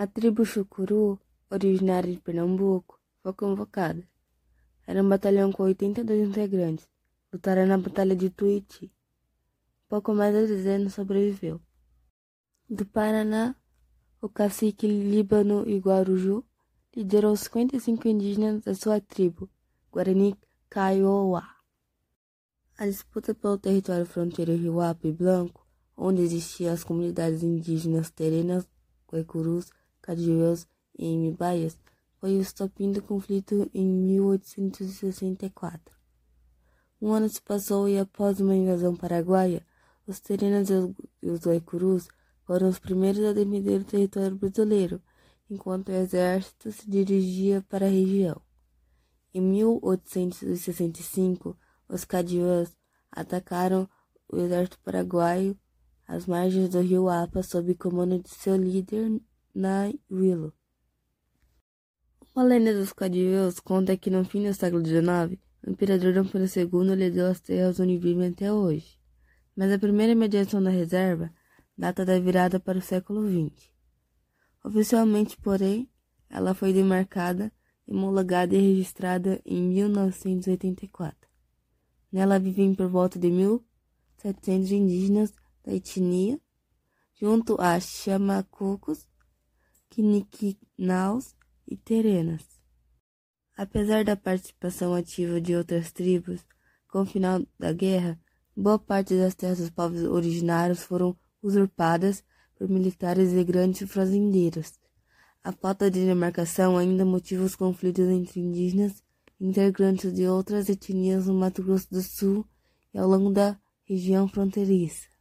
A tribo Chucuru, originária de Pernambuco, foi convocada. Era um batalhão com 82 integrantes. Lutaram na Batalha de Tuiuti. Pouco mais de dezena sobreviveu. Do Paraná, o cacique Líbano Iguaruju liderou 55 indígenas da sua tribo, Guarani Kaiowá. A disputa pelo território fronteiro Rio Ape Blanco, onde existiam as comunidades indígenas terenas, guaicurus, Cadiueus e Mbaias, foi o estopim do conflito em 1864. Um ano se passou e após uma invasão paraguaia, os terenas e os guaicurus foram os primeiros a defender o território brasileiro, enquanto o exército se dirigia para a região. Em 1865, os cadiuãs atacaram o exército paraguaio às margens do rio Apa sob comando de seu líder Willow. Uma lenda dos cadiuãs conta que no fim do século XIX, o imperador Dom Pedro II lhe deu as terras onde vivem até hoje, mas a primeira mediação da reserva data da virada para o século XX. Oficialmente, porém, ela foi demarcada, homologada e registrada em 1984. Nela vivem por volta de 1.700 indígenas da etnia, junto a chamacucos, quiniquinaus e terenas. Apesar da participação ativa de outras tribos, com o final da guerra, boa parte das terras dos povos originários foram usurpadas por militares e grandes fazendeiros. A falta de demarcação ainda motiva os conflitos entre indígenas e integrantes de outras etnias no Mato Grosso do Sul e ao longo da região fronteiriça.